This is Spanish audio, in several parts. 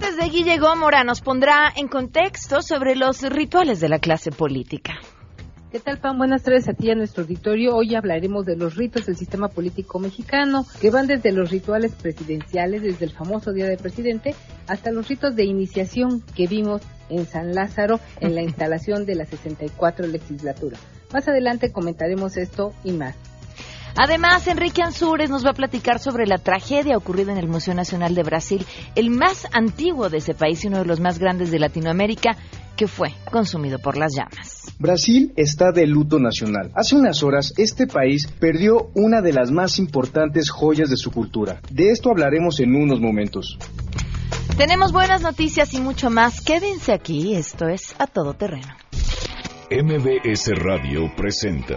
martes de Guille Gómora nos pondrá en contexto sobre los rituales de la clase política. ¿Qué tal, Pan? Buenas tardes a ti a nuestro auditorio. Hoy hablaremos de los ritos del sistema político mexicano, que van desde los rituales presidenciales, desde el famoso Día del Presidente, hasta los ritos de iniciación que vimos en San Lázaro en la instalación de la 64 legislatura. Más adelante comentaremos esto y más. Además, Enrique Ansúrez nos va a platicar sobre la tragedia ocurrida en el Museo Nacional de Brasil, el más antiguo de ese país y uno de los más grandes de Latinoamérica, que fue consumido por las llamas. Brasil está de luto nacional. Hace unas horas, este país perdió una de las más importantes joyas de su cultura. De esto hablaremos en unos momentos. Tenemos buenas noticias y mucho más. Quédense aquí, esto es A Todo Terreno. MBS Radio presenta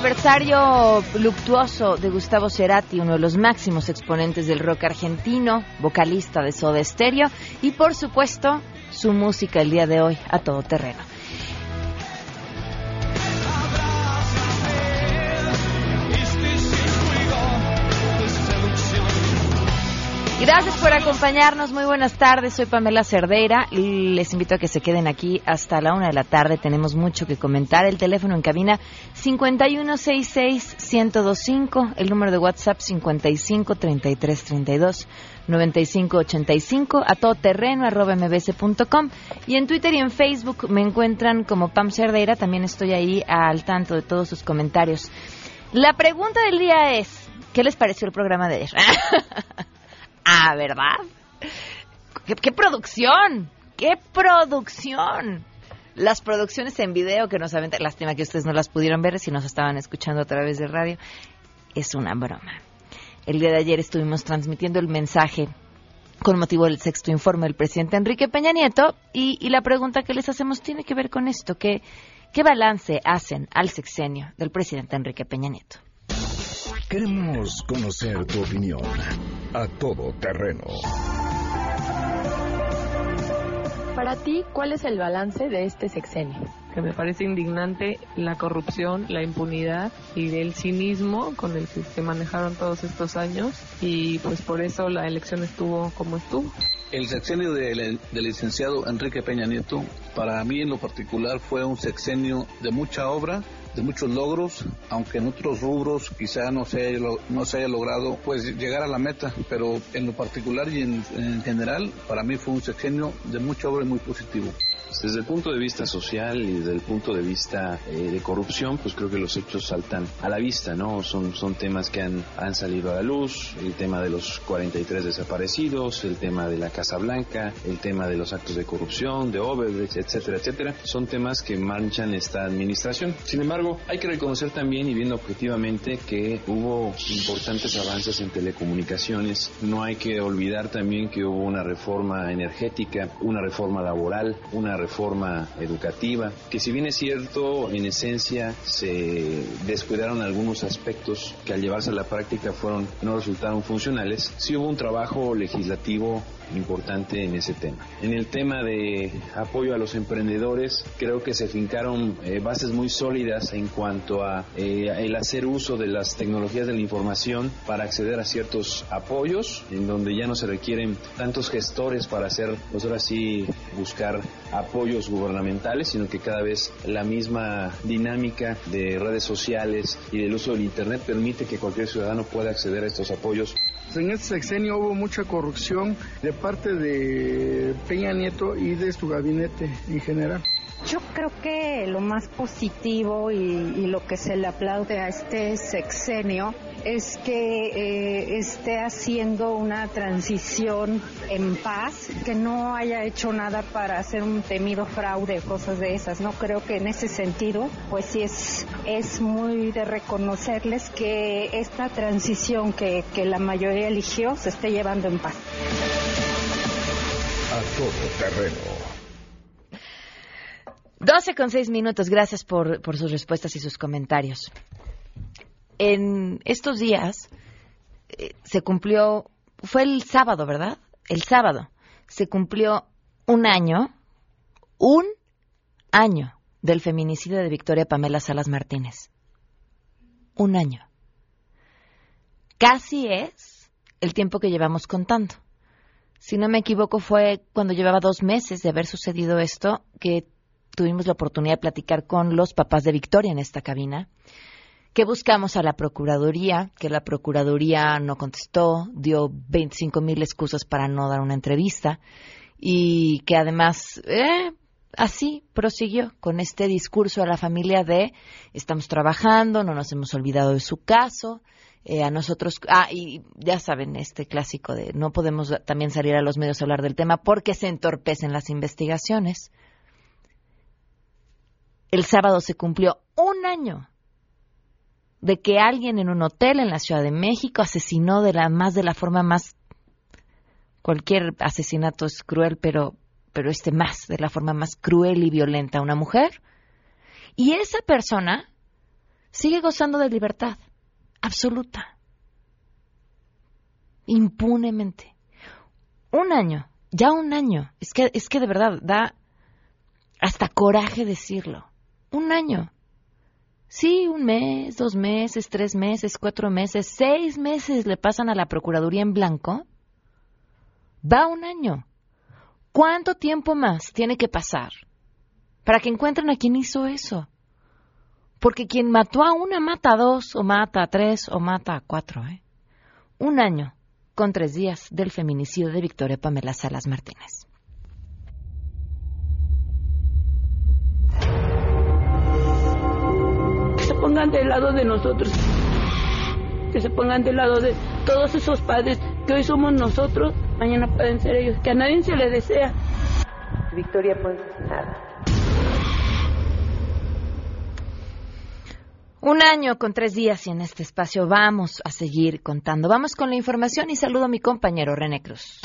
Aniversario luctuoso de Gustavo Cerati, uno de los máximos exponentes del rock argentino, vocalista de Soda Stereo y por supuesto su música el día de hoy a todo terreno. Gracias por acompañarnos. Muy buenas tardes. Soy Pamela Cerdeira. y Les invito a que se queden aquí hasta la una de la tarde. Tenemos mucho que comentar. El teléfono en cabina 5166-1025. El número de WhatsApp 553332. 9585 a todoterreno arroba mbs.com y en Twitter y en Facebook me encuentran como Pam Cerdeira, también estoy ahí al tanto de todos sus comentarios. La pregunta del día es, ¿qué les pareció el programa de ayer? ah, ¿verdad? ¿Qué, producción? ¡Qué producción! Las producciones en video que nos aventan, lástima que ustedes no las pudieron ver si nos estaban escuchando a través de radio, es una broma. El día de ayer estuvimos transmitiendo el mensaje con motivo del sexto informe del presidente Enrique Peña Nieto y, y la pregunta que les hacemos tiene que ver con esto, que, ¿qué balance hacen al sexenio del presidente Enrique Peña Nieto? Queremos conocer tu opinión. A Todo Terreno. Para ti, ¿cuál es el balance de este sexenio? que me parece indignante la corrupción, la impunidad y el cinismo con el que se manejaron todos estos años y pues por eso la elección estuvo como estuvo. El sexenio del, del licenciado Enrique Peña Nieto, para mí en lo particular fue un sexenio de mucha obra, de muchos logros, aunque en otros rubros quizá no se haya, no se haya logrado pues llegar a la meta, pero en lo particular y en, en general para mí fue un sexenio de mucha obra y muy positivo. Desde el punto de vista social y desde el punto de vista eh, de corrupción, pues creo que los hechos saltan a la vista, ¿no? Son, son temas que han, han salido a la luz, el tema de los 43 desaparecidos, el tema de la Casa Blanca, el tema de los actos de corrupción, de Overbridge, etcétera, etcétera. Son temas que manchan esta administración. Sin embargo, hay que reconocer también y viendo objetivamente que hubo importantes avances en telecomunicaciones. No hay que olvidar también que hubo una reforma energética, una reforma laboral, una reforma educativa, que si bien es cierto, en esencia se descuidaron algunos aspectos que al llevarse a la práctica fueron no resultaron funcionales, sí hubo un trabajo legislativo importante en ese tema. En el tema de apoyo a los emprendedores, creo que se fincaron eh, bases muy sólidas en cuanto a eh, el hacer uso de las tecnologías de la información para acceder a ciertos apoyos, en donde ya no se requieren tantos gestores para hacer, pues ahora sí, buscar apoyos gubernamentales, sino que cada vez la misma dinámica de redes sociales y del uso del Internet permite que cualquier ciudadano pueda acceder a estos apoyos En este sexenio hubo mucha corrupción de parte de Peña Nieto y de su gabinete en general. Yo creo que lo más positivo y, y lo que se le aplaude a este sexenio es que eh, esté haciendo una transición en paz, que no haya hecho nada para hacer un temido fraude, cosas de esas. No creo que en ese sentido, pues sí es, es muy de reconocerles que esta transición que, que la mayoría eligió se esté llevando en paz. A todo terreno. 12 con 6 minutos. Gracias por, por sus respuestas y sus comentarios. En estos días eh, se cumplió, fue el sábado, ¿verdad? El sábado se cumplió un año, un año del feminicidio de Victoria Pamela Salas Martínez. Un año. Casi es el tiempo que llevamos contando. Si no me equivoco, fue cuando llevaba dos meses de haber sucedido esto que tuvimos la oportunidad de platicar con los papás de Victoria en esta cabina, que buscamos a la Procuraduría, que la Procuraduría no contestó, dio 25 mil excusas para no dar una entrevista y que además eh, así prosiguió con este discurso a la familia de estamos trabajando, no nos hemos olvidado de su caso, eh, a nosotros, ah, y ya saben, este clásico de no podemos también salir a los medios a hablar del tema porque se entorpecen las investigaciones el sábado se cumplió un año de que alguien en un hotel en la Ciudad de México asesinó de la más de la forma más cualquier asesinato es cruel, pero pero este más de la forma más cruel y violenta a una mujer y esa persona sigue gozando de libertad absoluta impunemente. Un año, ya un año, es que es que de verdad da hasta coraje decirlo un año. Sí, un mes, dos meses, tres meses, cuatro meses, seis meses le pasan a la Procuraduría en blanco. Va un año. ¿Cuánto tiempo más tiene que pasar para que encuentren a quien hizo eso? Porque quien mató a una mata a dos, o mata a tres, o mata a cuatro. ¿eh? Un año con tres días del feminicidio de Victoria Pamela Salas Martínez. Pongan del lado de nosotros, que se pongan del lado de todos esos padres que hoy somos nosotros, mañana pueden ser ellos, que a nadie se le desea. Victoria fue nada. Un año con tres días y en este espacio vamos a seguir contando. Vamos con la información y saludo a mi compañero René Cruz.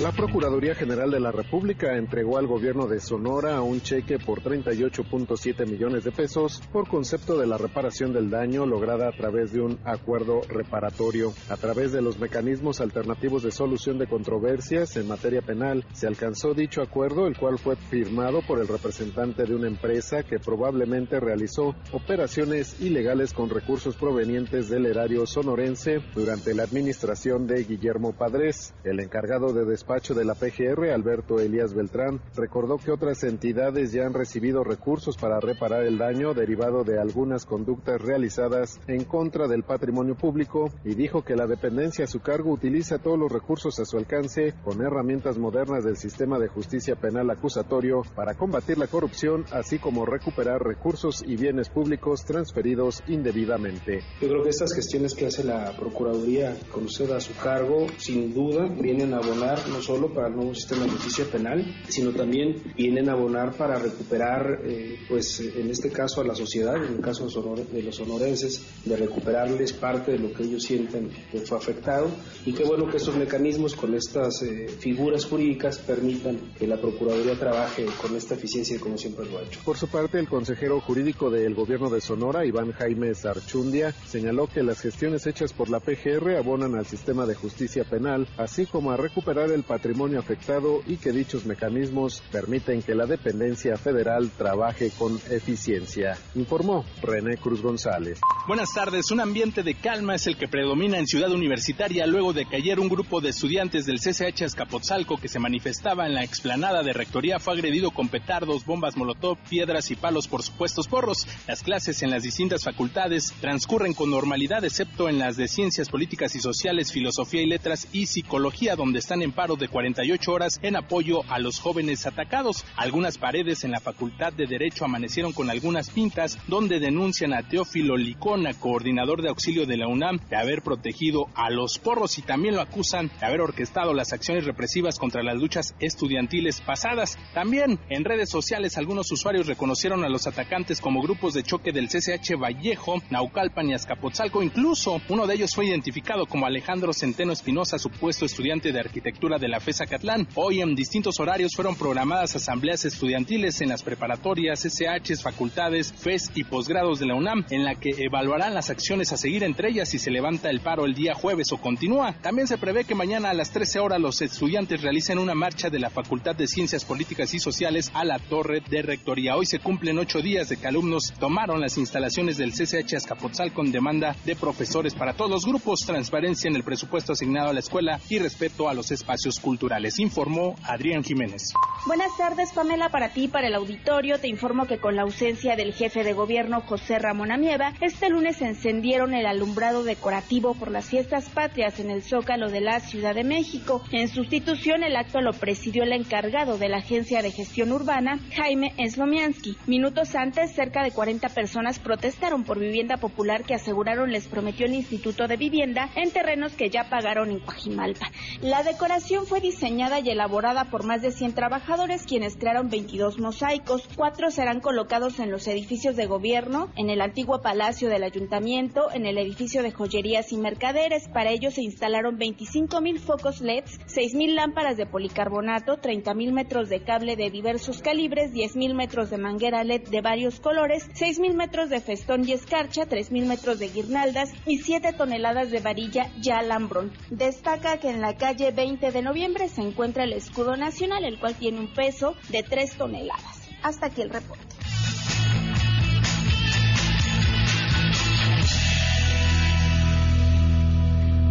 La Procuraduría General de la República entregó al gobierno de Sonora un cheque por 38.7 millones de pesos por concepto de la reparación del daño lograda a través de un acuerdo reparatorio. A través de los mecanismos alternativos de solución de controversias en materia penal, se alcanzó dicho acuerdo, el cual fue firmado por el representante de una empresa que probablemente realizó operaciones ilegales con recursos provenientes del erario sonorense durante la administración de Guillermo Padres, el encargado de despacho de la PGR, Alberto Elías Beltrán, recordó que otras entidades ya han recibido recursos para reparar el daño derivado de algunas conductas realizadas en contra del patrimonio público y dijo que la dependencia a su cargo utiliza todos los recursos a su alcance con herramientas modernas del sistema de justicia penal acusatorio para combatir la corrupción, así como recuperar recursos y bienes públicos transferidos indebidamente. Yo creo que estas gestiones que hace la Procuraduría con usted a su cargo, sin duda, vienen a abonar no solo para el nuevo sistema de justicia penal, sino también vienen a abonar para recuperar, eh, pues en este caso a la sociedad, en el caso de los sonorenses, de recuperarles parte de lo que ellos sienten que fue afectado y qué bueno que estos mecanismos con estas eh, figuras jurídicas permitan que la Procuraduría trabaje con esta eficiencia como siempre lo ha hecho. Por su parte, el consejero jurídico del gobierno de Sonora, Iván Jaime Sarchundia, señaló que las gestiones hechas por la PGR abonan al sistema de justicia penal, así como a recuperar el patrimonio afectado y que dichos mecanismos permiten que la dependencia federal trabaje con eficiencia, informó René Cruz González. Buenas tardes, un ambiente de calma es el que predomina en Ciudad Universitaria luego de que ayer un grupo de estudiantes del CCH Escapotzalco que se manifestaba en la explanada de Rectoría fue agredido con petardos, bombas molotov, piedras y palos por supuestos porros. Las clases en las distintas facultades transcurren con normalidad excepto en las de Ciencias Políticas y Sociales, Filosofía y Letras y Psicología donde están en paro de 48 horas en apoyo a los jóvenes atacados. Algunas paredes en la Facultad de Derecho amanecieron con algunas pintas donde denuncian a Teófilo Licona, coordinador de auxilio de la UNAM, de haber protegido a los porros y también lo acusan de haber orquestado las acciones represivas contra las luchas estudiantiles pasadas. También en redes sociales algunos usuarios reconocieron a los atacantes como grupos de choque del CCH Vallejo, Naucalpan y Azcapotzalco. Incluso uno de ellos fue identificado como Alejandro Centeno Espinosa, supuesto estudiante de arquitectura de la FESA Catlán. Hoy en distintos horarios fueron programadas asambleas estudiantiles en las preparatorias, SHs, facultades, FES y posgrados de la UNAM, en la que evaluarán las acciones a seguir entre ellas si se levanta el paro el día jueves o continúa. También se prevé que mañana a las 13 horas los estudiantes realicen una marcha de la Facultad de Ciencias Políticas y Sociales a la Torre de Rectoría. Hoy se cumplen ocho días de que alumnos tomaron las instalaciones del CCH Azcapotzal con demanda de profesores para todos los grupos, transparencia en el presupuesto asignado a la escuela y respeto a los espacios culturales, informó Adrián Jiménez. Buenas tardes, Pamela, para ti para el auditorio. Te informo que con la ausencia del jefe de gobierno José Ramón Amieva, este lunes encendieron el alumbrado decorativo por las fiestas patrias en el Zócalo de la Ciudad de México. En sustitución, el acto lo presidió el encargado de la Agencia de Gestión Urbana, Jaime Slomiansky. Minutos antes, cerca de 40 personas protestaron por vivienda popular que aseguraron les prometió el Instituto de Vivienda en terrenos que ya pagaron en Coajimalpa. La decoración fue diseñada y elaborada por más de 100 trabajadores quienes crearon 22 mosaicos. Cuatro serán colocados en los edificios de gobierno, en el antiguo palacio del ayuntamiento, en el edificio de joyerías y mercaderes. Para ello se instalaron 25 mil focos LEDs, 6 mil lámparas de policarbonato, 30 mil metros de cable de diversos calibres, 10 mil metros de manguera LED de varios colores, 6 mil metros de festón y escarcha, 3 mil metros de guirnaldas y 7 toneladas de varilla y alambrón. Destaca que en la calle 20 de noviembre se encuentra el escudo nacional, el cual tiene un peso de 3 toneladas. Hasta aquí el reporte.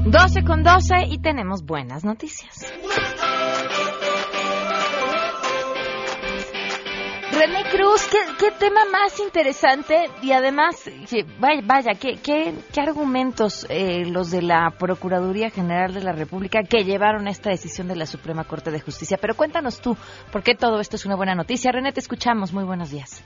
12 con 12 y tenemos buenas noticias. René Cruz, ¿qué, qué tema más interesante y además, vaya, vaya ¿qué, qué, qué argumentos eh, los de la Procuraduría General de la República que llevaron a esta decisión de la Suprema Corte de Justicia. Pero cuéntanos tú, ¿por qué todo esto es una buena noticia? René, te escuchamos. Muy buenos días.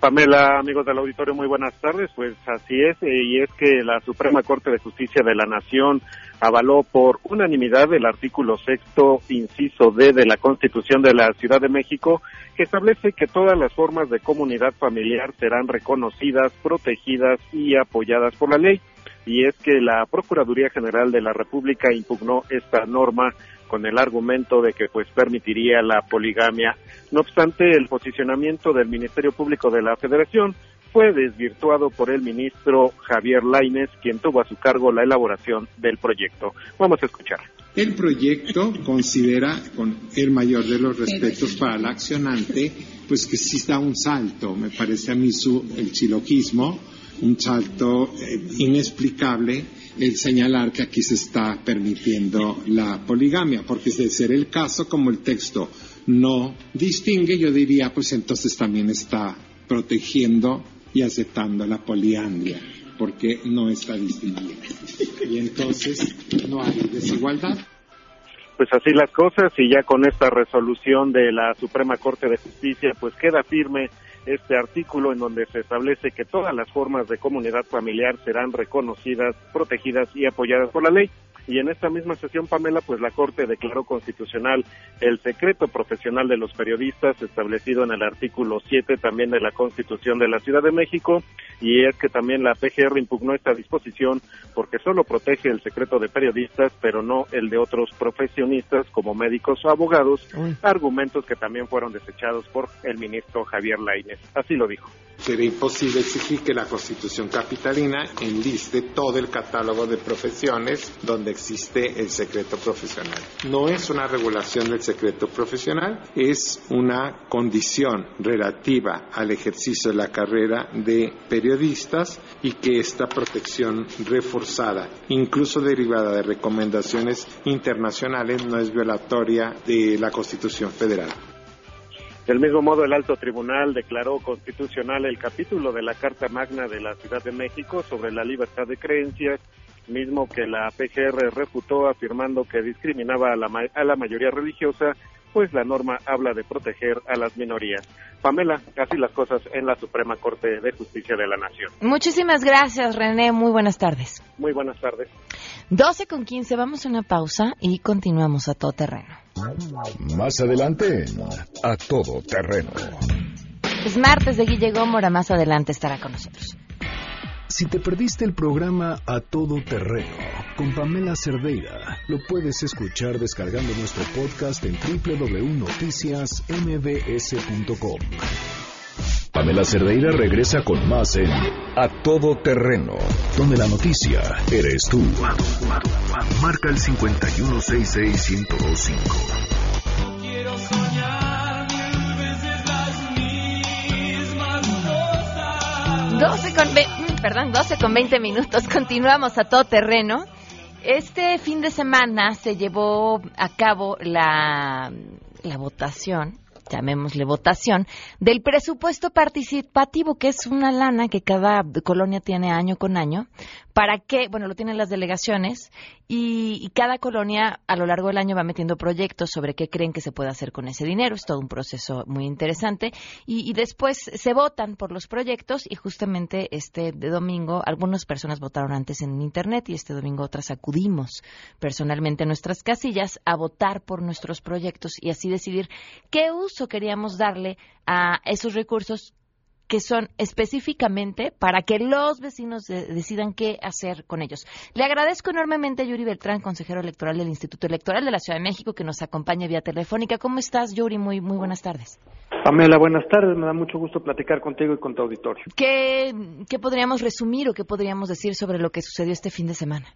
Pamela, amigos del auditorio, muy buenas tardes. Pues así es, eh, y es que la Suprema Corte de Justicia de la Nación avaló por unanimidad el artículo sexto, inciso D de la Constitución de la Ciudad de México, que establece que todas las formas de comunidad familiar serán reconocidas, protegidas y apoyadas por la ley. Y es que la Procuraduría General de la República impugnó esta norma con el argumento de que pues permitiría la poligamia. No obstante, el posicionamiento del Ministerio Público de la Federación fue desvirtuado por el ministro Javier Laines, quien tuvo a su cargo la elaboración del proyecto. Vamos a escuchar. El proyecto considera, con el mayor de los respetos para el accionante, pues que sí da un salto, me parece a mí su, el silogismo, un salto eh, inexplicable el señalar que aquí se está permitiendo la poligamia, porque de ser el caso, como el texto no distingue, yo diría, pues entonces también está protegiendo y aceptando la poliandria, porque no está distinguiendo. Y entonces no hay desigualdad. Pues así las cosas y ya con esta resolución de la Suprema Corte de Justicia, pues queda firme este artículo en donde se establece que todas las formas de comunidad familiar serán reconocidas, protegidas y apoyadas por la ley. Y en esta misma sesión, Pamela, pues la Corte declaró constitucional el secreto profesional de los periodistas establecido en el artículo 7 también de la Constitución de la Ciudad de México. Y es que también la PGR impugnó esta disposición porque solo protege el secreto de periodistas, pero no el de otros profesionistas como médicos o abogados, argumentos que también fueron desechados por el ministro Javier Así lo dijo. Sería imposible exigir que la Constitución capitalina enliste todo el catálogo de profesiones donde existe el secreto profesional. No es una regulación del secreto profesional, es una condición relativa al ejercicio de la carrera de periodistas y que esta protección reforzada, incluso derivada de recomendaciones internacionales, no es violatoria de la Constitución federal. Del mismo modo, el alto tribunal declaró constitucional el capítulo de la Carta Magna de la Ciudad de México sobre la libertad de creencias mismo que la PGR refutó afirmando que discriminaba a la, a la mayoría religiosa, pues la norma habla de proteger a las minorías. Pamela, así las cosas en la Suprema Corte de Justicia de la Nación. Muchísimas gracias, René. Muy buenas tardes. Muy buenas tardes. 12 con 15, vamos a una pausa y continuamos a todo terreno. Más adelante, a todo terreno. Es martes de Guille Gómora, más adelante estará con nosotros. Si te perdiste el programa A Todo Terreno con Pamela Cerdeira, lo puedes escuchar descargando nuestro podcast en www.noticiasmbs.com. Pamela Cerdeira regresa con más en A Todo Terreno, donde la noticia eres tú. Marca el 5166125. Quiero soñar mil veces las mismas cosas. 12 con, ve- mm, perdón, 12 con 20 minutos, continuamos a todo terreno. Este fin de semana se llevó a cabo la, la votación, llamémosle votación, del presupuesto participativo, que es una lana que cada colonia tiene año con año, para que, bueno, lo tienen las delegaciones y, y cada colonia a lo largo del año va metiendo proyectos sobre qué creen que se puede hacer con ese dinero. Es todo un proceso muy interesante. Y, y después se votan por los proyectos y justamente este domingo algunas personas votaron antes en Internet y este domingo otras acudimos personalmente a nuestras casillas a votar por nuestros proyectos y así decidir qué uso queríamos darle a esos recursos que son específicamente para que los vecinos de- decidan qué hacer con ellos. Le agradezco enormemente a Yuri Beltrán, consejero electoral del Instituto Electoral de la Ciudad de México, que nos acompaña vía telefónica. ¿Cómo estás, Yuri? Muy, muy buenas tardes. Pamela, buenas tardes. Me da mucho gusto platicar contigo y con tu auditorio. ¿Qué, qué podríamos resumir o qué podríamos decir sobre lo que sucedió este fin de semana?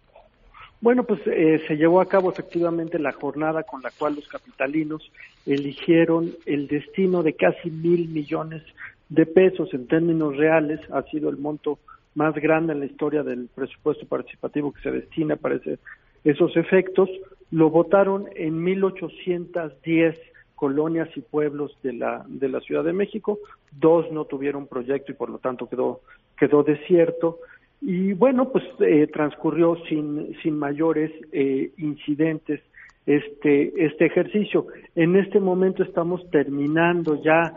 Bueno, pues eh, se llevó a cabo efectivamente la jornada con la cual los capitalinos eligieron el destino de casi mil millones de pesos en términos reales. Ha sido el monto más grande en la historia del presupuesto participativo que se destina para ese- esos efectos. Lo votaron en 1810 colonias y pueblos de la de la Ciudad de México. Dos no tuvieron proyecto y por lo tanto quedó quedó desierto. Y bueno, pues eh, transcurrió sin, sin mayores eh, incidentes este, este ejercicio. En este momento estamos terminando ya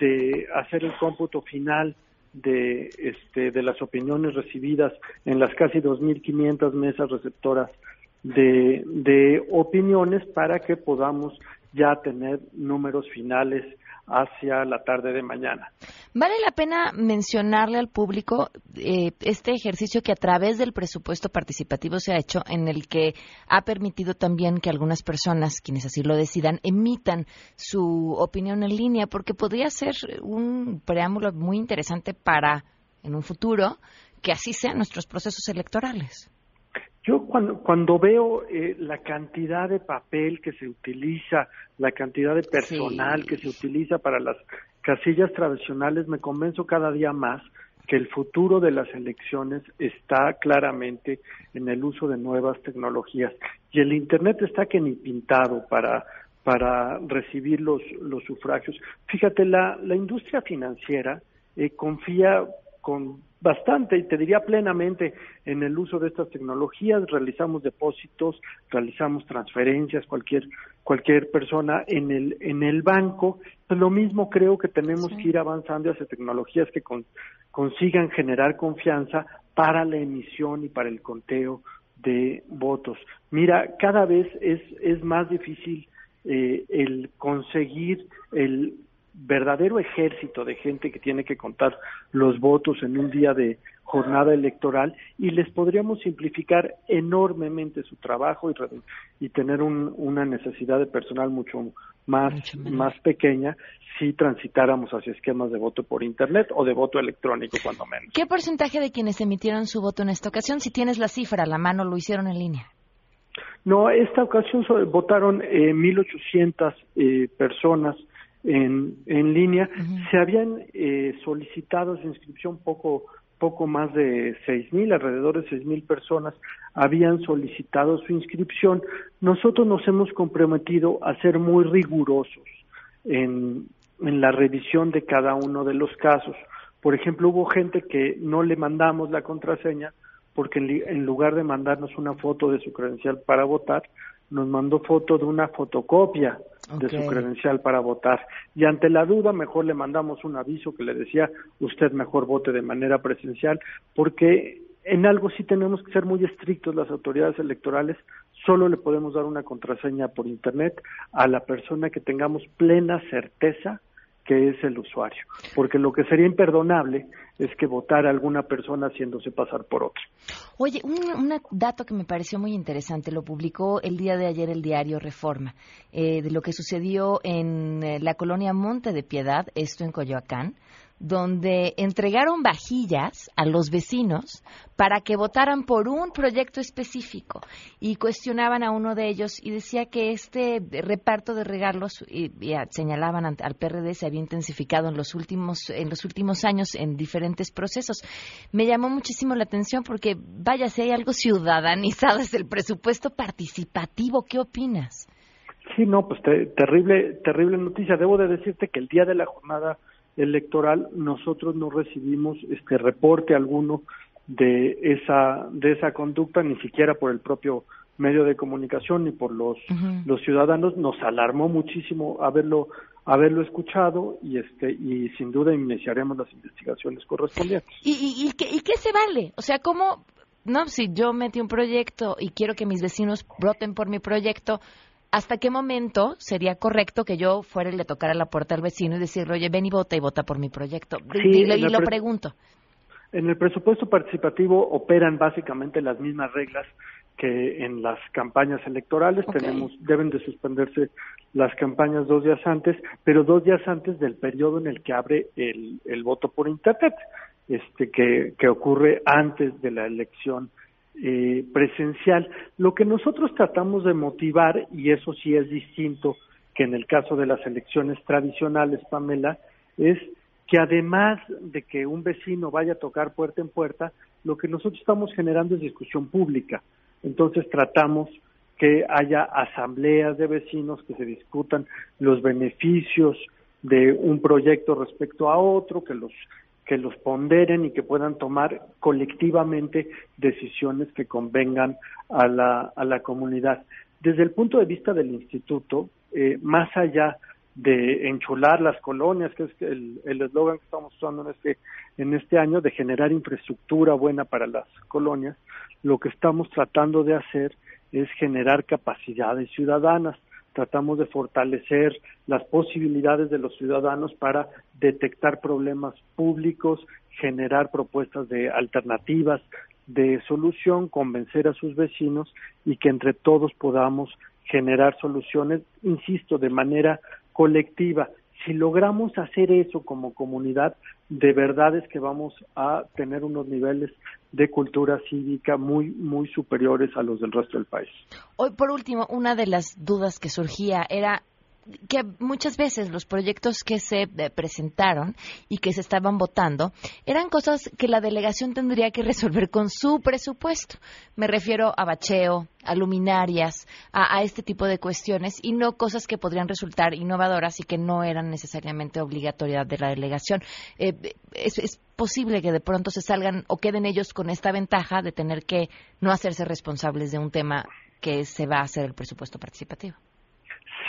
de hacer el cómputo final de, este, de las opiniones recibidas en las casi 2.500 mesas receptoras de, de opiniones para que podamos ya tener números finales hacia la tarde de mañana. Vale la pena mencionarle al público eh, este ejercicio que a través del presupuesto participativo se ha hecho, en el que ha permitido también que algunas personas, quienes así lo decidan, emitan su opinión en línea, porque podría ser un preámbulo muy interesante para, en un futuro, que así sean nuestros procesos electorales. Yo cuando, cuando veo eh, la cantidad de papel que se utiliza, la cantidad de personal que se utiliza para las casillas tradicionales, me convenzo cada día más que el futuro de las elecciones está claramente en el uso de nuevas tecnologías. Y el Internet está que ni pintado para, para recibir los, los sufragios. Fíjate, la, la industria financiera eh, confía con bastante y te diría plenamente en el uso de estas tecnologías realizamos depósitos realizamos transferencias cualquier cualquier persona en el en el banco. Pues lo mismo creo que tenemos que ir avanzando hacia tecnologías que con- consigan generar confianza para la emisión y para el conteo de votos. Mira cada vez es es más difícil eh, el conseguir el verdadero ejército de gente que tiene que contar los votos en un día de jornada electoral y les podríamos simplificar enormemente su trabajo y, y tener un- una necesidad de personal mucho más, más pequeña si transitáramos hacia esquemas de voto por Internet o de voto electrónico, cuando menos. ¿Qué porcentaje de quienes emitieron su voto en esta ocasión, si tienes la cifra a la mano, lo hicieron en línea? No, esta ocasión votaron eh, 1.800 eh, personas en, en línea. Se habían eh, solicitado su inscripción poco poco más de 6.000, alrededor de 6.000 personas habían solicitado su inscripción. Nosotros nos hemos comprometido a ser muy rigurosos en, en la revisión de cada uno de los casos. Por ejemplo, hubo gente que no le mandamos la contraseña porque en, lugar de mandarnos una foto de su credencial para votar, nos mandó foto de una fotocopia de su credencial para votar. Y ante la duda, mejor le mandamos un aviso que le decía, usted mejor vote de manera presencial, porque en algo sí tenemos que ser muy estrictos las autoridades electorales, solo le podemos dar una contraseña por Internet a la persona que tengamos plena certeza que es el usuario, porque lo que sería imperdonable es que votara alguna persona haciéndose pasar por otra. Oye, un, dato que me pareció muy interesante, lo publicó el día de ayer el diario Reforma, eh, de lo que sucedió en eh, la colonia Monte de Piedad, esto en Coyoacán, donde entregaron vajillas a los vecinos para que votaran por un proyecto específico y cuestionaban a uno de ellos y decía que este reparto de regalos y, señalaban al PRD se había intensificado en los últimos en los últimos años en diferentes procesos. Me llamó muchísimo la atención porque vaya si hay algo ciudadanizado desde el presupuesto participativo, ¿qué opinas? Sí, no, pues terrible terrible noticia. Debo de decirte que el día de la jornada electoral nosotros no recibimos este reporte alguno de esa de esa conducta ni siquiera por el propio medio de comunicación ni por los los ciudadanos. Nos alarmó muchísimo haberlo haberlo escuchado y este y sin duda iniciaremos las investigaciones correspondientes. Y, y, y, qué, y qué se vale o sea cómo no si yo metí un proyecto y quiero que mis vecinos voten por mi proyecto ¿hasta qué momento sería correcto que yo fuera y le tocara la puerta al vecino y decirle, oye, ven y vota y vota por mi proyecto? y, lo pregunto. En el presupuesto participativo operan básicamente las mismas reglas que en las campañas electorales. Tenemos, deben de suspenderse las campañas dos días antes, pero dos días antes del periodo en el que abre el, el voto por internet, este que, que ocurre antes de la elección eh, presencial. Lo que nosotros tratamos de motivar, y eso sí es distinto que en el caso de las elecciones tradicionales, Pamela, es que además de que un vecino vaya a tocar puerta en puerta, lo que nosotros estamos generando es discusión pública. Entonces tratamos que haya asambleas de vecinos que se discutan los beneficios de un proyecto respecto a otro, que los que los ponderen y que puedan tomar colectivamente decisiones que convengan a la, a la comunidad. Desde el punto de vista del instituto, eh, más allá de enchular las colonias, que es el eslogan que estamos usando en este, en este año, de generar infraestructura buena para las colonias, lo que estamos tratando de hacer es generar capacidades ciudadanas tratamos de fortalecer las posibilidades de los ciudadanos para detectar problemas públicos, generar propuestas de alternativas de solución, convencer a sus vecinos y que entre todos podamos generar soluciones, insisto, de manera colectiva. Si logramos hacer eso como comunidad, de verdad es que vamos a tener unos niveles de cultura cívica muy muy superiores a los del resto del país. Hoy por último, una de las dudas que surgía era que muchas veces los proyectos que se eh, presentaron y que se estaban votando eran cosas que la delegación tendría que resolver con su presupuesto. Me refiero a bacheo, a luminarias, a, este tipo de cuestiones y no cosas que podrían resultar innovadoras y que no eran necesariamente obligatoriedad de la delegación. Eh, es, es posible que de pronto se salgan o queden ellos con esta ventaja de tener que no hacerse responsables de un tema que se va a hacer el presupuesto participativo.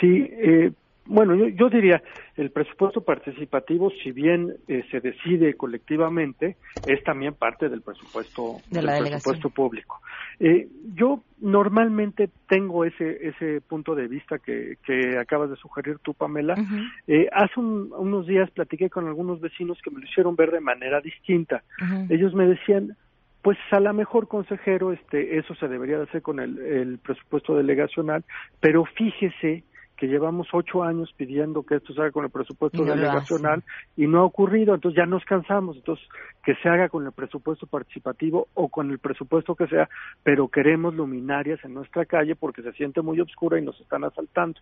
Sí, eh, bueno, yo, diría, el presupuesto participativo, si bien eh, se decide colectivamente, es también parte del presupuesto, del presupuesto público. Eh, yo normalmente tengo ese, ese punto de vista que, que acabas de sugerir tú, Pamela. hace unos días platiqué con algunos vecinos que me lo hicieron ver de manera distinta. Ellos me decían, pues a lo mejor consejero, este, eso se debería de hacer con el, el presupuesto delegacional, pero fíjese que llevamos ocho años pidiendo que esto se haga con el presupuesto delegacional y no ha ocurrido, entonces ya nos cansamos, entonces que se haga con el presupuesto participativo o con el presupuesto que sea, pero queremos luminarias en nuestra calle porque se siente muy oscura y nos están asaltando.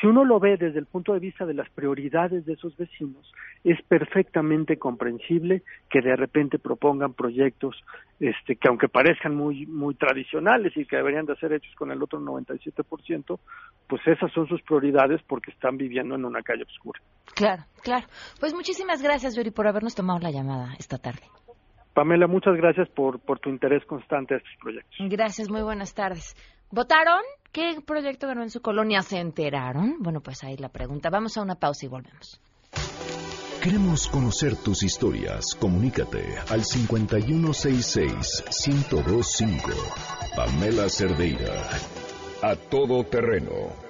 Si uno lo ve desde el punto de vista de las prioridades de esos vecinos, es perfectamente comprensible que de repente propongan proyectos este que aunque parezcan muy muy tradicionales y que deberían de ser hechos con el otro 97%, pues esas son sus prioridades porque están viviendo en una calle oscura. Claro, claro. Pues muchísimas gracias, Yuri, por habernos tomado la llamada esta tarde. Pamela, muchas gracias por, por tu interés constante a estos proyectos. Gracias, muy buenas tardes. ¿Votaron? ¿Qué proyecto ganó en su colonia? ¿Se enteraron? Bueno, pues ahí la pregunta. Vamos a una pausa y volvemos. Queremos conocer tus historias. Comunícate al 5166-1025. Pamela Cerdeira. A todo terreno.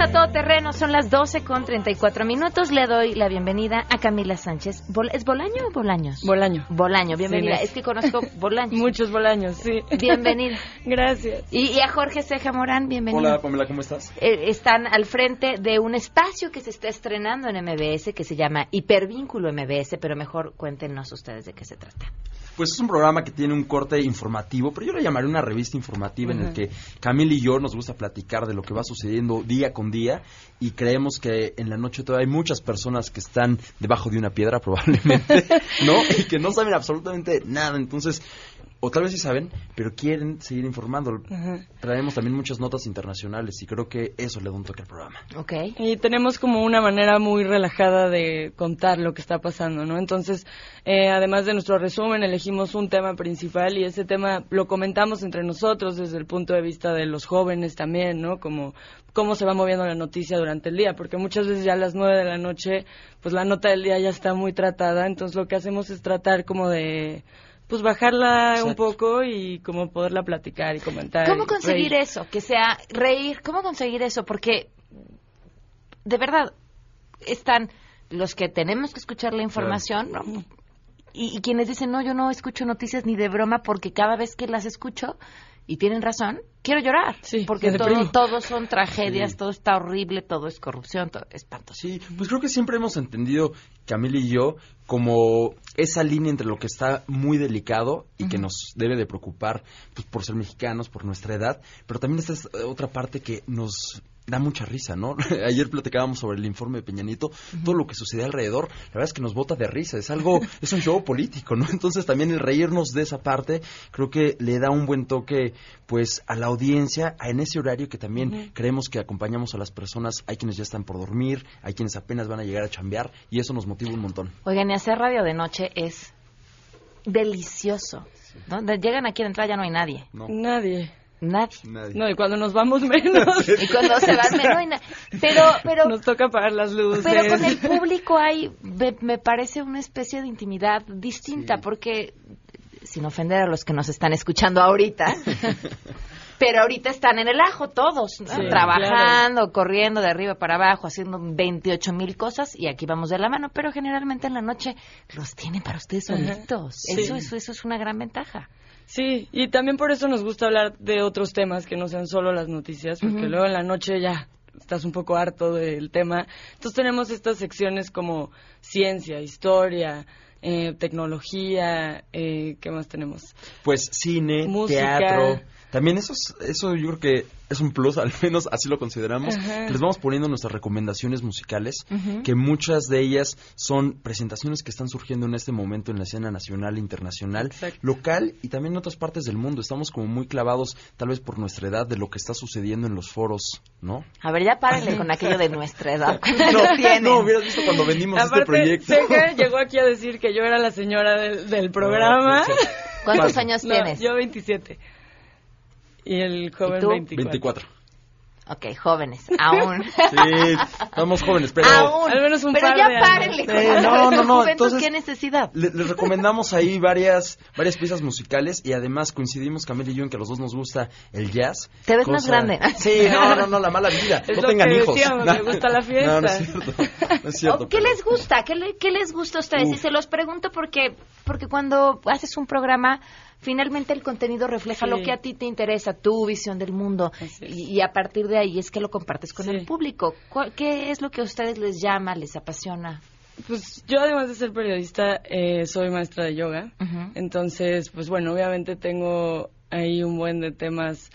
A todo terreno, son las 12 con 34 minutos. Le doy la bienvenida a Camila Sánchez. ¿Es Bolaño o Bolaños? Bolaño. Bolaño, bienvenida. Sí, es que conozco Bolaños. Muchos Bolaños, sí. Bienvenida. Gracias. Y, y a Jorge Ceja Morán, bienvenido. Hola Pamela, ¿cómo estás? Eh, están al frente de un espacio que se está estrenando en MBS que se llama Hipervínculo MBS, pero mejor cuéntenos ustedes de qué se trata. Pues es un programa que tiene un corte informativo, pero yo lo llamaré una revista informativa en el que Camila y yo nos gusta platicar de lo que va sucediendo día con día y creemos que en la noche todavía hay muchas personas que están debajo de una piedra probablemente, ¿no? Y que no saben absolutamente nada. Entonces, o tal vez sí saben, pero quieren seguir informando. Traemos también muchas notas internacionales y creo que eso le da un toque al programa. Ok. Y tenemos como una manera muy relajada de contar lo que está pasando, ¿no? Entonces, eh, además de nuestro resumen, elegimos un tema principal y ese tema lo comentamos entre nosotros desde el punto de vista de los jóvenes también, ¿no? Como cómo se va moviendo la noticia durante el día, porque muchas veces ya a las nueve de la noche, pues la nota del día ya está muy tratada, entonces lo que hacemos es tratar como de pues bajarla un poco y como poderla platicar y comentar. ¿Cómo y conseguir reír. eso? Que sea reír. ¿Cómo conseguir eso? Porque, de verdad, están los que tenemos que escuchar la información ¿no? y, y quienes dicen, no, yo no escucho noticias ni de broma porque cada vez que las escucho, y tienen razón, quiero llorar. porque todo, todo son tragedias, Sí. todo está horrible, todo es corrupción, todo es espantoso. Sí, pues creo que siempre hemos entendido, Camila y yo, como esa línea entre lo que está muy delicado y que nos debe de preocupar pues, por ser mexicanos, por nuestra edad, pero también esta es otra parte que nos da mucha risa, ¿no? Ayer platicábamos sobre el informe de Peña Nieto, todo lo que sucede alrededor, la verdad es que nos bota de risa, es algo, es un show político, ¿no? Entonces también el reírnos de esa parte, creo que le da un buen toque, pues, a la audiencia, a en ese horario que también creemos que acompañamos a las personas, hay quienes ya están por dormir, hay quienes apenas van a llegar a chambear, y eso nos motiva un montón. Oigan, y hacer radio de noche es delicioso. ¿no? De- Llegan aquí a entrar ya no hay nadie. Nadie. Nadie. No, y cuando nos vamos menos. Y cuando se van menos, Pero, pero... Nos toca apagar las luces. Pero con el público hay, me, me parece una especie de intimidad distinta, porque, sin ofender a los que nos están escuchando ahorita, pero ahorita están en el ajo todos, ¿no? Sí, trabajando, corriendo de arriba para abajo, haciendo 28 mil cosas, y aquí vamos de la mano, pero generalmente en la noche los tienen para ustedes solitos. Sí. Eso, eso, eso es una gran ventaja. Sí, y también por eso nos gusta hablar de otros temas que no sean solo las noticias, porque luego en la noche ya estás un poco harto del tema. Entonces tenemos estas secciones como ciencia, historia, eh, tecnología, eh, ¿qué más tenemos? Pues cine, Música. teatro. También eso, es- eso yo creo que es un plus, al menos así lo consideramos. Ajá. Les vamos poniendo nuestras recomendaciones musicales, que muchas de ellas son presentaciones que están surgiendo en este momento en la escena nacional e internacional, local y también en otras partes del mundo. Estamos como muy clavados, tal vez por nuestra edad, de lo que está sucediendo en los foros, ¿no? A ver, ya párenle con aquello de nuestra edad. ¿Cuántos No, no, hubieras visto cuando vendimos este Aparte, proyecto. Seca llegó aquí a decir que yo era la señora del, del programa. ¿Cuántos ¿Cuánto? años No, tienes? Yo 27. Y el joven tú? 24. 24. Ok, jóvenes, aún. Sí, estamos jóvenes, pero... Aún. Al menos un pero par ya de párenle Sí, no, no, no, entonces- ¿Qué necesidad? Le- les recomendamos ahí varias varias piezas musicales y además coincidimos Camila y yo en que a los dos nos gusta el jazz. Te ves más grande. Sí, no, no, no, la mala vida. Es no lo tengan que hijos. decíamos, me gusta la fiesta. No, no es cierto. No es cierto. ¿O ¿Qué les gusta? ¿Qué, le- qué les gusta a ustedes? Y se los pregunto porque, porque cuando haces un programa, finalmente el contenido refleja Sí. lo que a ti te interesa, tu visión del mundo. Y, y a partir de ahí es que lo compartes con el público. ¿Cuál- ¿Qué es lo que a ustedes les llama, les apasiona? Pues yo además de ser periodista eh, soy maestra de yoga, entonces pues bueno, obviamente tengo ahí un buen de temas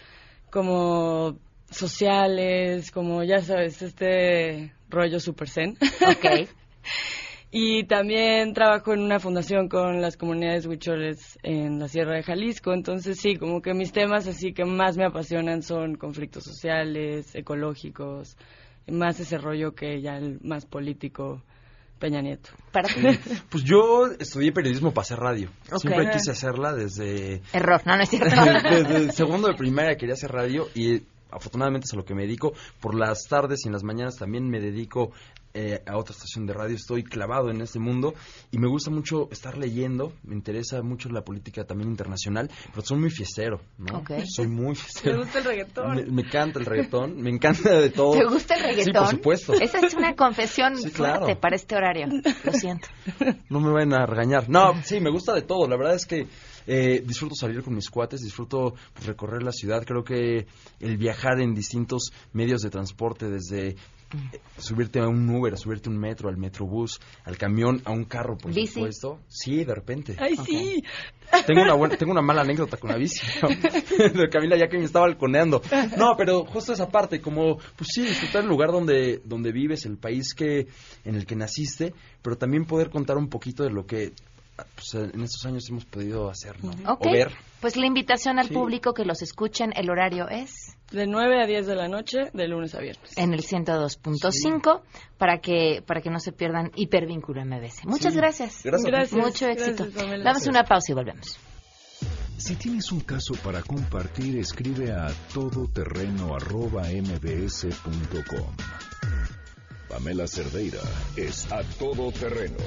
como sociales, como ya sabes, este rollo super zen. Ok. y también trabajo en una fundación con las comunidades huicholes en la Sierra de Jalisco. Entonces, sí, como que mis temas así que más me apasionan son conflictos sociales, ecológicos, más ese rollo que ya el más político. Peña Nieto. Para Pues yo estudié periodismo para hacer radio. Siempre quise hacerla desde... Error, no, no es cierto. desde segundo de primaria quería hacer radio y afortunadamente es a lo que me dedico. Por las tardes y en las mañanas también me dedico eh, a otra estación de radio. Estoy clavado en este mundo y me gusta mucho estar leyendo. Me interesa mucho la política también internacional, pero soy muy fiestero, ¿no? Soy muy ¿Te fiestero. gusta el reggaetón? Me, me encanta el reggaetón, me encanta de todo. ¿Te gusta el reggaetón? Sí, por supuesto. Esa es una confesión Sí, fuerte claro. para este horario. Lo siento. No me vayan a regañar. No, sí, me gusta de todo. La verdad es que eh, disfruto salir con mis cuates, disfruto pues, recorrer la ciudad. Creo que el viajar en distintos medios de transporte, desde subirte a un Uber, a subirte a un metro, al metrobús, al camión, a un carro, por Bici. supuesto. Sí, de repente. ¡Ay, sí! Tengo una buena, tengo una mala anécdota con la bici. ¿no? De Camila ya que me estaba balconeando. No, pero justo esa parte, como, pues sí, disfrutar el lugar donde, donde vives, el país que, en el que naciste, pero también poder contar un poquito de lo que pues, en estos años hemos podido hacer, ¿no? O ver. Pues la invitación al Sí. público que los escuchen, el horario es De 9 a 10 de la noche, de lunes a viernes. en el 102.5 para que para que no se pierdan Hipervínculo MBC. Muchas Sí. gracias. Gracias. Gracias. Mucho éxito. Gracias. Damos una pausa y volvemos. Si tienes un caso para compartir, escribe a todoterreno.mbs.com. Pamela Cerdeira es a todoterreno.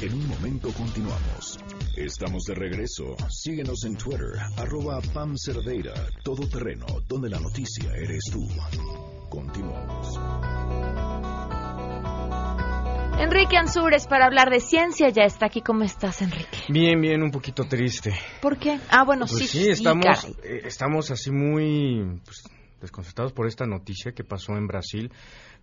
En un momento continuamos. Estamos de regreso. Síguenos en Twitter, arroba Pam Cerdeira, todoterreno, donde la noticia eres tú. Continuamos. Enrique Ansures para hablar de ciencia ya está aquí. ¿Cómo estás, Enrique? Bien, bien, un poquito triste. ¿Por qué? Ah, bueno, Pues sí, sí, estamos, eh, estamos así muy pues, desconcertados por esta noticia que pasó en Brasil.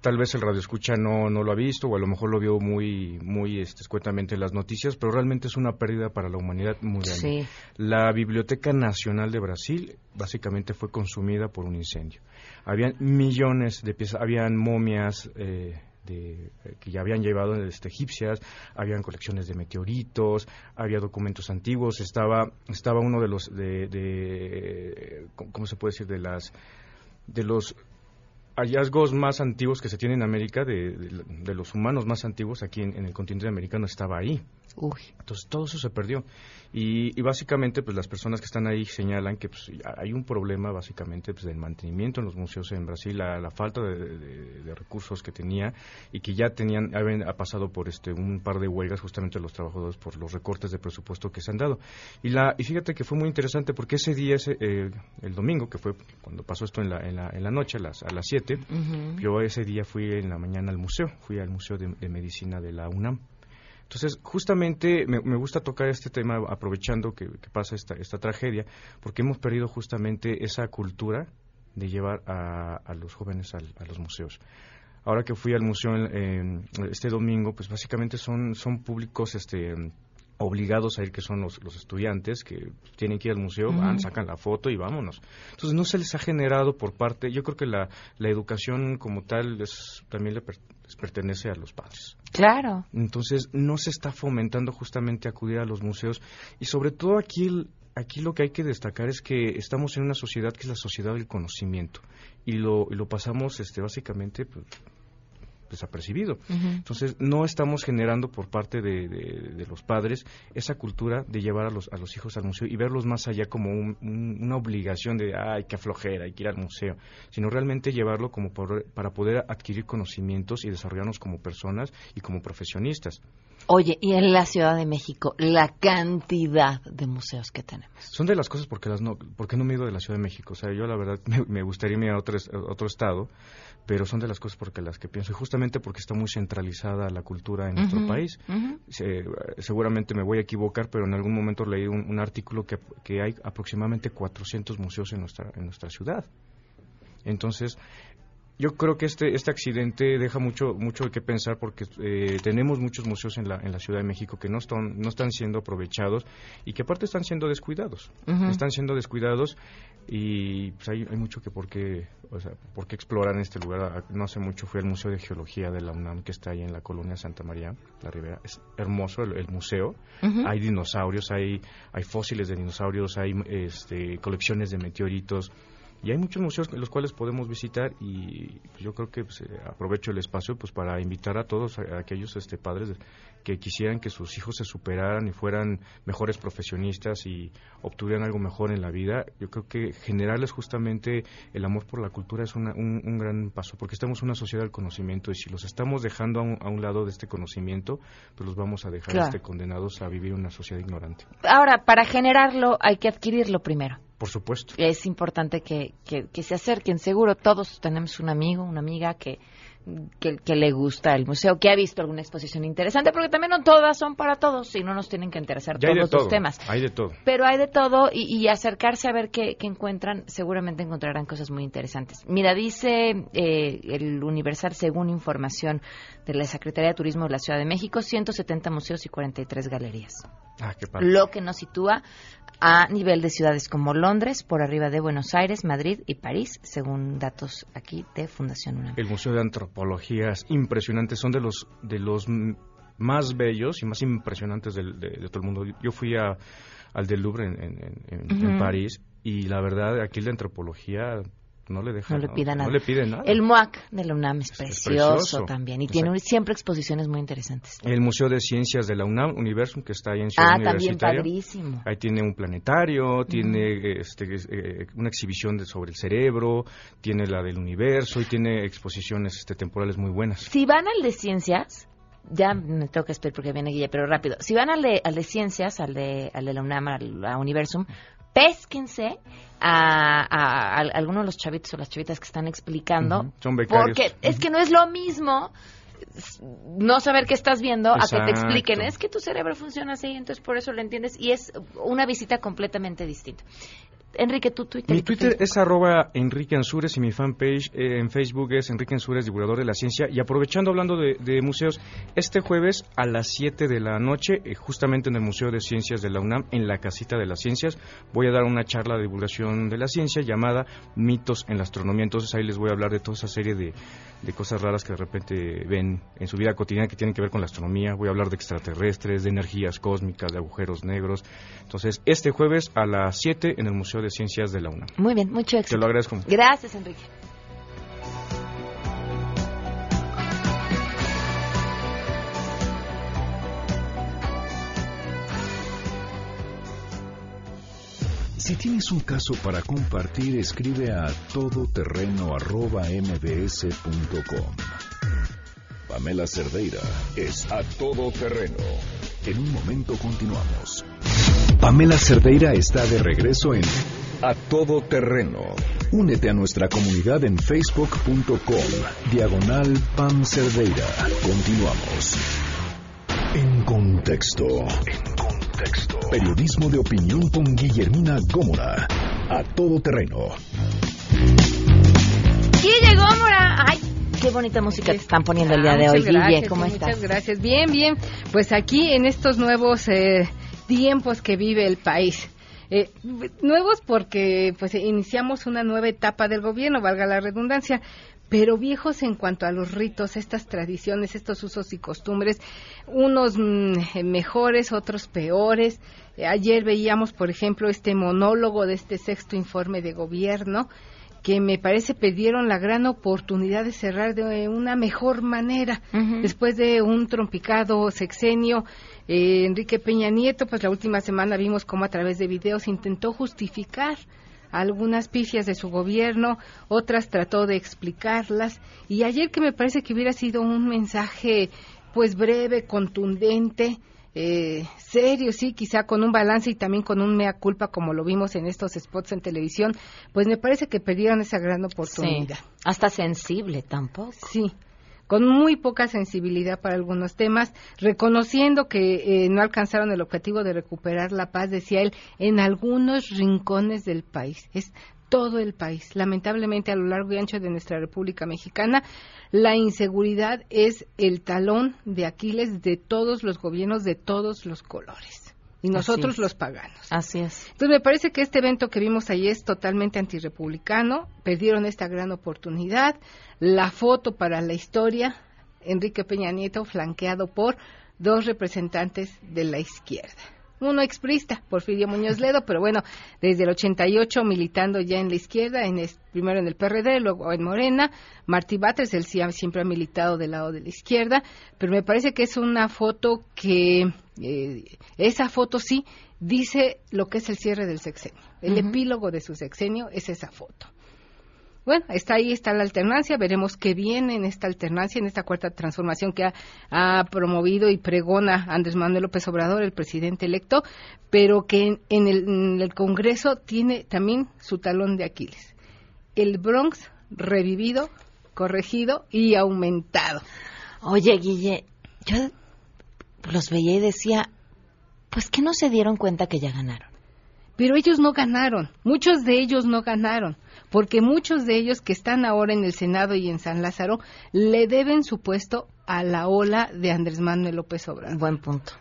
Tal vez el radio escucha no, no lo ha visto o a lo mejor lo vio muy, muy este, escuetamente en las noticias, pero realmente es una pérdida para la humanidad muy grande. Sí. La Biblioteca Nacional de Brasil básicamente fue consumida por un incendio. Habían millones de piezas, habían momias eh, de, eh, que ya habían llevado este, egipcias, habían colecciones de meteoritos, había documentos antiguos, estaba, estaba uno de los, de, de, ¿cómo se puede decir? De las, de los hallazgos más antiguos que se tienen en América, de, de- de los humanos más antiguos aquí en, en el continente americano, estaba ahí. Uy. Entonces todo eso se perdió. Y, y básicamente pues las personas que están ahí señalan que pues, hay un problema básicamente pues, del mantenimiento en los museos en Brasil, la, la falta de, de- de recursos que tenía y que ya tenían, habían ha pasado por este un par de huelgas justamente los trabajadores por los recortes de presupuesto que se han dado. Y, la, y fíjate que fue muy interesante porque ese día, ese, eh, el domingo, que fue cuando pasó esto en la, en la, en la noche a las, a las 7, Ujú. yo ese día fui en la mañana al museo, fui al Museo de, de Medicina de la UNAM. Entonces, justamente me, me gusta tocar este tema aprovechando que, que pasa esta, esta tragedia, porque hemos perdido justamente esa cultura de llevar a, a los jóvenes al- a los museos. Ahora que fui al museo en- en este domingo, pues básicamente son, son públicos este, obligados a ir, que son los, los estudiantes que tienen que ir al museo, van, sacan la foto y vámonos. Entonces no se les ha generado por parte, yo creo que la, la educación como tal es, también le per- les pertenece a los padres. Claro. Entonces no se está fomentando justamente acudir a los museos y sobre todo aquí el- aquí lo que hay que destacar es que estamos en una sociedad que es la sociedad del conocimiento y lo, y lo pasamos este básicamente pues, desapercibido. Entonces, no estamos generando por parte de, de- de los padres esa cultura de llevar a los, a los hijos al museo y verlos más allá como un- un- una obligación de, ay, qué flojera, hay que ir al museo, sino realmente llevarlo como por- para poder adquirir conocimientos y desarrollarnos como personas y como profesionistas. Oye, y en la Ciudad de México, la cantidad de museos que tenemos. Son de las cosas porque las no, porque no me he ido de la Ciudad de México. O sea, yo la verdad me, me gustaría irme a otro, es- a otro estado, pero son de las cosas porque las que pienso. Y justamente porque está muy centralizada la cultura en nuestro país. Se- seguramente me voy a equivocar, pero en algún momento leí un, un artículo que, que hay aproximadamente 400 museos en nuestra, en nuestra ciudad. Entonces, yo creo que este este accidente deja mucho mucho que pensar porque eh, tenemos muchos museos en la en la Ciudad de México que no están no están siendo aprovechados y que aparte están siendo descuidados. Están siendo descuidados y pues hay, hay mucho que por qué o sea por qué explorar este lugar. No hace mucho fui al museo de geología de la UNAM que está ahí en la colonia Santa María la Ribera. Es hermoso el, museo. Hay dinosaurios hay hay fósiles de dinosaurios hay este colecciones de meteoritos y hay muchos museos los cuales podemos visitar y pues, yo creo que pues, eh, aprovecho el espacio pues para invitar a todos a, aquellos este padres que quisieran que sus hijos se superaran y fueran mejores profesionistas y obtuvieran algo mejor en la vida. Yo creo que generarles justamente el amor por la cultura es un, gran paso porque estamos en una sociedad del conocimiento y si los estamos dejando a un, lado de este conocimiento pues los vamos a dejar este, condenados a vivir en una sociedad ignorante. Ahora para generarlo hay que adquirirlo primero por supuesto. Es importante que, que, se acerquen. Seguro todos tenemos un amigo, una amiga que, que, le gusta el museo, que ha visto alguna exposición interesante, porque también no todas son para todos y no nos tienen que interesar todos los temas. Hay de todo. Pero hay de todo y, acercarse a ver qué, encuentran, seguramente encontrarán cosas muy interesantes. Mira, dice eh, el Universal, según información de la Secretaría de Turismo de la Ciudad de México, 170 museos y 43 galerías. Ah, qué Lo que nos sitúa a nivel de ciudades como Londres, por arriba de Buenos Aires, Madrid y París, según datos aquí de Fundación UNAM. El Museo de Antropología es impresionante, son de los de los más bellos y más impresionantes de, todo el mundo. Yo fui a, al del Louvre en, París y la verdad aquí la antropología no le deja no le, pida nada. No le nada. El MUAC de la UNAM es, precioso, también y tiene siempre exposiciones muy interesantes. El Museo de Ciencias de la UNAM, Universum, que está ahí en Ciudad ah, también padrísimo. Ahí tiene un planetario, tiene este, eh, una exhibición de, sobre el cerebro, tiene la del universo y tiene exposiciones este, temporales muy buenas. Si van al de Ciencias, ya me tengo que esperar porque viene Guille, pero rápido. Si van al de, al de Ciencias, al de, al de la UNAM, al, a Universum, pésquense a, a, algunos de los chavitos o las chavitas que están explicando. Son becarios. Porque es que no es lo mismo no saber qué estás viendo a que te expliquen. Es que tu cerebro funciona así, entonces por eso lo entiendes. Y es una visita completamente distinta. Enrique, tu Twitter. Mi Twitter es arroba Enrique Ansures y mi fanpage eh, en Facebook es Enrique Ansures, divulgador de la ciencia. Y aprovechando hablando de, museos, este jueves a las 7 de la noche, eh, justamente en el Museo de Ciencias de la UNAM, en la Casita de las Ciencias, voy a dar una charla de divulgación de la ciencia llamada Mitos en la Astronomía. Entonces ahí les voy a hablar de toda esa serie de, de cosas raras que de repente ven en su vida cotidiana que tienen que ver con la astronomía. Voy a hablar de extraterrestres, de energías cósmicas, de agujeros negros. Entonces, este jueves a las 7 en el Museo de Ciencias de la UNAM. Muy bien, mucho éxito. Te lo agradezco. Gracias, Enrique. Si tienes un caso para compartir, escribe a todoterreno.mbs.com. Pamela Cerdeira es a todoterreno. En un momento continuamos. Pamela Cerdeira está de regreso en A Todo Terreno. Únete a nuestra comunidad en facebook.com. Diagonal Pam Cerdeira. Continuamos. En contexto. En contexto. Periodismo de opinión con Guillermina Gómora. A Todo Terreno. Guille Gómora. Ay, qué bonita música te están poniendo el día de hoy. Guille, ¿cómo estás? Muchas gracias. Bien, bien. Pues aquí en estos nuevos... Eh, tiempos que vive el país. Eh, nuevos porque pues iniciamos una nueva etapa del gobierno, valga la redundancia, pero viejos en cuanto a los ritos, estas tradiciones, estos usos y costumbres, unos mm, mejores, otros peores. ayer veíamos, por ejemplo, este monólogo de este sexto informe de gobierno que me parece perdieron la gran oportunidad de cerrar de una mejor manera después de un trompicado sexenio eh, Enrique Peña Nieto, pues la última semana vimos cómo a través de videos intentó justificar algunas pifias de su gobierno, otras trató de explicarlas y ayer que me parece que hubiera sido un mensaje pues breve, contundente, eh, serio, sí, quizá con un balance y también con un mea culpa como lo vimos en estos spots en televisión, pues me parece que perdieron esa gran oportunidad. hasta sensible tampoco. Sí, con muy poca sensibilidad para algunos temas, reconociendo que eh, no alcanzaron el objetivo de recuperar la paz, decía él, en algunos rincones del país. Es todo el país. Lamentablemente, a lo largo y ancho de nuestra República Mexicana, la inseguridad es el talón de Aquiles de todos los gobiernos de todos los colores. Y nosotros los paganos. Así es. Entonces me parece que este evento que vimos ahí es totalmente antirrepublicano. Perdieron esta gran oportunidad. La foto para la historia, Enrique Peña Nieto flanqueado por dos representantes de la izquierda uno exprista, Porfirio Muñoz Ledo, pero bueno, desde el 88 militando ya en la izquierda, en primero en el PRD, luego en Morena. Martí Batres, él siempre ha militado del lado de la izquierda, pero me parece que es una foto que, eh, esa foto sí dice lo que es el cierre del sexenio. El epílogo de su sexenio es esa foto. Bueno, está ahí, está la alternancia, veremos qué viene en esta alternancia, en esta cuarta transformación que ha, promovido y pregona Andrés Manuel López Obrador, el presidente electo, pero que en, el, Congreso tiene también su talón de Aquiles. El Bronx revivido, corregido y aumentado. Oye, Guille, yo los veía y decía, pues que no se dieron cuenta que ya ganaron. Pero ellos no ganaron, muchos de ellos no ganaron porque muchos de ellos que están ahora en el Senado y en San Lázaro le deben su puesto a la ola de Andrés Manuel López Obrador. Buen punto.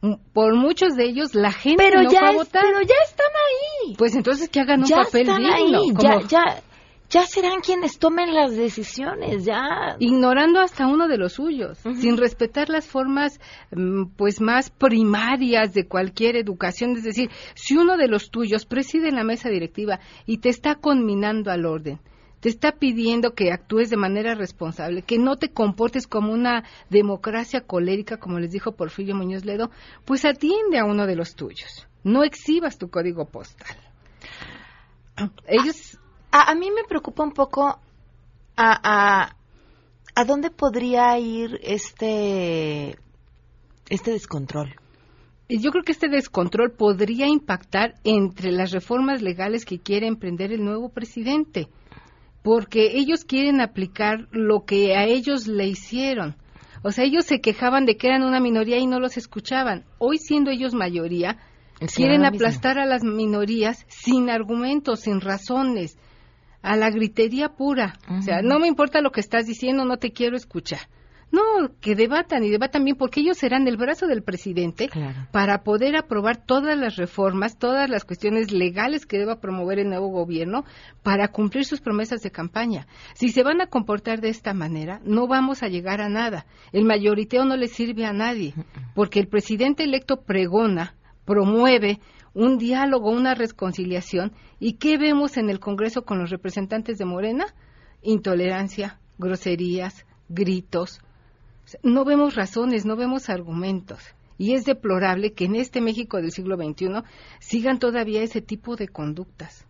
Mm, por muchos de ellos la gente pero no ya va a votar. Pero ya están ahí. Pues entonces que hagan un ya papel digno. Ahí. Ya, ya, ya serán quienes tomen las decisiones, ya. Ignorando hasta uno de los suyos, sin respetar las formas mm, pues más primarias de cualquier educación. Es decir, si uno de los tuyos preside la mesa directiva y te está conminando al orden, te está pidiendo que actúes de manera responsable, que no te comportes como una democracia colérica, como les dijo Porfirio Muñoz Ledo, pues atiende a uno de los tuyos. No exhibas tu código postal. Ellos a, mí me preocupa un poco a, a, dónde podría ir este, este descontrol. Yo creo que este descontrol podría impactar entre las reformas legales que quiere emprender el nuevo presidente, porque ellos quieren aplicar lo que a ellos le hicieron. O sea, ellos se quejaban de que eran una minoría y no los escuchaban. Hoy, siendo ellos mayoría, quieren aplastar a las minorías sin argumentos, sin razones a la gritería pura. O sea, no me importa lo que estás diciendo, no te quiero escuchar. No, que debatan y debatan bien, porque ellos serán el brazo del presidente para poder aprobar todas las reformas, todas las cuestiones legales que deba promover el nuevo gobierno para cumplir sus promesas de campaña. Si se van a comportar de esta manera, no vamos a llegar a nada. El mayoriteo no le sirve a nadie, porque el presidente electo pregona, promueve un diálogo, una reconciliación. ¿Y qué vemos en el Congreso con los representantes de Morena? Intolerancia, groserías, gritos. No vemos razones, no vemos argumentos. Y es deplorable que en este México del siglo XXI sigan todavía ese tipo de conductas.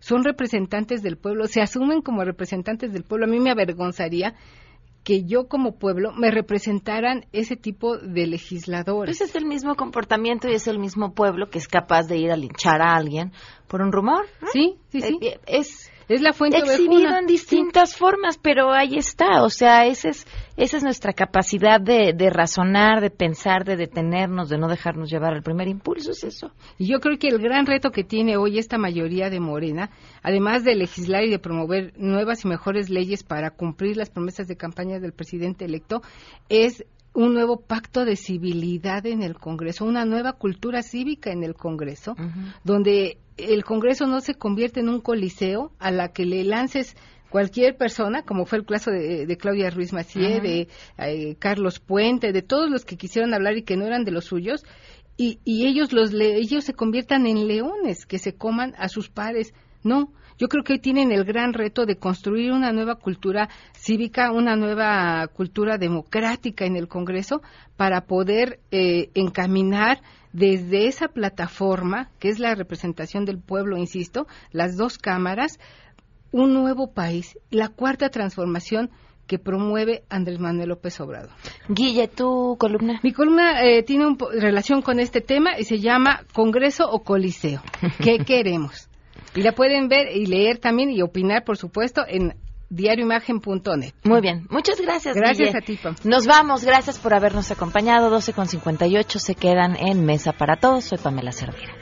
Son representantes del pueblo, se asumen como representantes del pueblo. A mí me avergonzaría que yo como pueblo me representaran ese tipo de legisladores. Ese es el mismo comportamiento y es el mismo pueblo que es capaz de ir a linchar a alguien por un rumor. Sí, sí, sí. Eh, es es la fuente exhibido en distintas formas, pero ahí está. O sea, esa es, esa es nuestra capacidad de, de, razonar, de pensar, de detenernos, de no dejarnos llevar al primer impulso, es eso. Y yo creo que el gran reto que tiene hoy esta mayoría de Morena, además de legislar y de promover nuevas y mejores leyes para cumplir las promesas de campaña del presidente electo, es un nuevo pacto de civilidad en el Congreso, una nueva cultura cívica en el Congreso, donde el Congreso no se convierte en un coliseo a la que le lances cualquier persona, como fue el caso de, Claudia Ruiz Macié, de eh, Carlos Puente, de todos los que quisieron hablar y que no eran de los suyos, y, y ellos, los ellos se conviertan en leones que se coman a sus pares. No, yo creo que hoy tienen el gran reto de construir una nueva cultura cívica, una nueva cultura democrática en el Congreso para poder eh, encaminar desde esa plataforma, que es la representación del pueblo, insisto, las dos cámaras, un nuevo país, la cuarta transformación que promueve Andrés Manuel López Obrador. Guille, tu columna. Mi columna eh, tiene una relación con este tema y se llama Congreso o Coliseo. ¿Qué queremos? Y la pueden ver y leer también y opinar, por supuesto, en diarioimagen.net. Muy bien, muchas gracias. Gracias a ti, Pam. Nos vamos, gracias por habernos acompañado. 12 con 58 se quedan en Mesa para Todos. Soy Pamela Cervera.